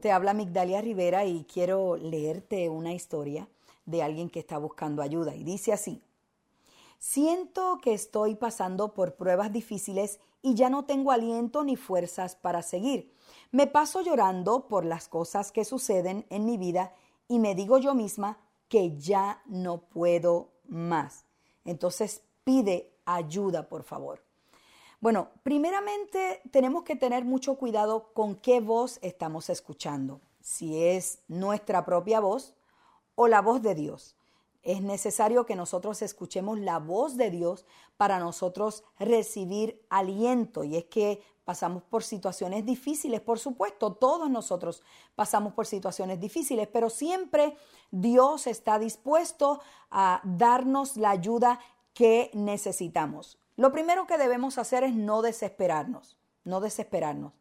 Te habla Migdalia Rivera y quiero leerte una historia de alguien que está buscando ayuda. Y dice así, siento que estoy pasando por pruebas difíciles y ya no tengo aliento ni fuerzas para seguir. Me paso llorando por las cosas que suceden en mi vida y me digo yo misma que ya no puedo más. Entonces pide ayuda, por favor. Bueno, primeramente tenemos que tener mucho cuidado con qué voz estamos escuchando, si es nuestra propia voz o la voz de Dios. Es necesario que nosotros escuchemos la voz de Dios para nosotros recibir aliento. Y es que pasamos por situaciones difíciles, por supuesto, todos nosotros pasamos por situaciones difíciles, pero siempre Dios está dispuesto a darnos la ayuda que necesitamos. Lo primero que debemos hacer es no desesperarnos, no desesperarnos.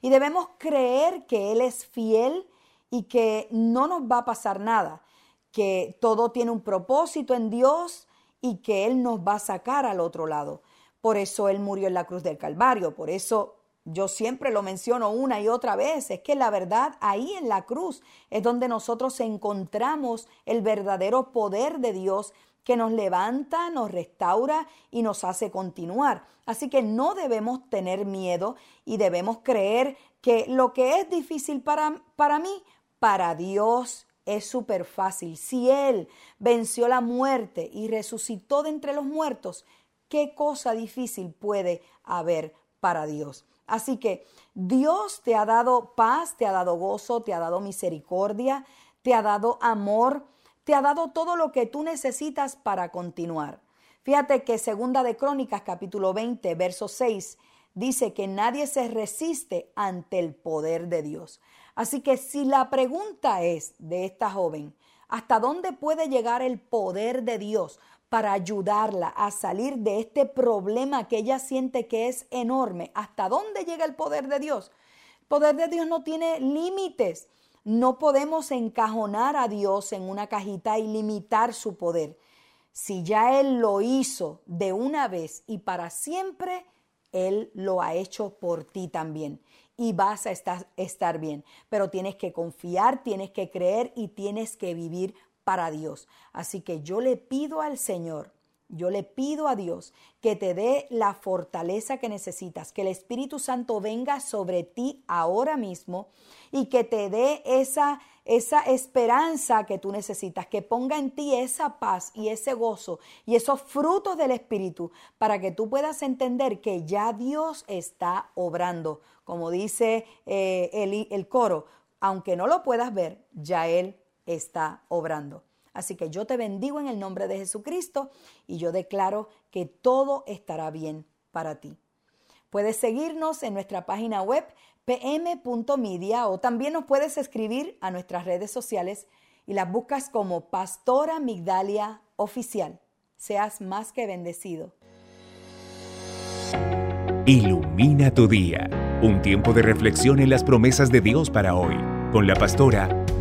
Y debemos creer que Él es fiel y que no nos va a pasar nada, que todo tiene un propósito en Dios y que Él nos va a sacar al otro lado. Por eso Él murió en la cruz del Calvario, por eso yo siempre lo menciono una y otra vez, es que la verdad ahí en la cruz es donde nosotros encontramos el verdadero poder de Dios que nos levanta, nos restaura y nos hace continuar. Así que no debemos tener miedo y debemos creer que lo que es difícil para, para mí, para Dios es súper fácil. Si Él venció la muerte y resucitó de entre los muertos, ¿qué cosa difícil puede haber para Dios? Así que Dios te ha dado paz, te ha dado gozo, te ha dado misericordia, te ha dado amor, te ha dado todo lo que tú necesitas para continuar. Fíjate que segunda de Crónicas capítulo 20, verso 6 dice que nadie se resiste ante el poder de Dios. Así que si la pregunta es de esta joven, ¿hasta dónde puede llegar el poder de Dios para ayudarla a salir de este problema que ella siente que es enorme? ¿Hasta dónde llega el poder de Dios? El poder de Dios no tiene límites. No podemos encajonar a Dios en una cajita y limitar su poder. Si ya Él lo hizo de una vez y para siempre, Él lo ha hecho por ti también. Y vas a estar, estar bien. Pero tienes que confiar, tienes que creer y tienes que vivir para Dios. Así que yo le pido al Señor yo le pido a Dios que te dé la fortaleza que necesitas, que el Espíritu Santo venga sobre ti ahora mismo y que te dé esa, esa esperanza que tú necesitas, que ponga en ti esa paz y ese gozo y esos frutos del Espíritu para que tú puedas entender que ya Dios está obrando. Como dice eh, el, el coro, aunque no lo puedas ver, ya Él está obrando. Así que yo te bendigo en el nombre de Jesucristo y yo declaro que todo estará bien para ti. Puedes seguirnos en nuestra página web pm.media o también nos puedes escribir a nuestras redes sociales y las buscas como Pastora Migdalia Oficial. Seas más que bendecido. Ilumina tu día. Un tiempo de reflexión en las promesas de Dios para hoy con la pastora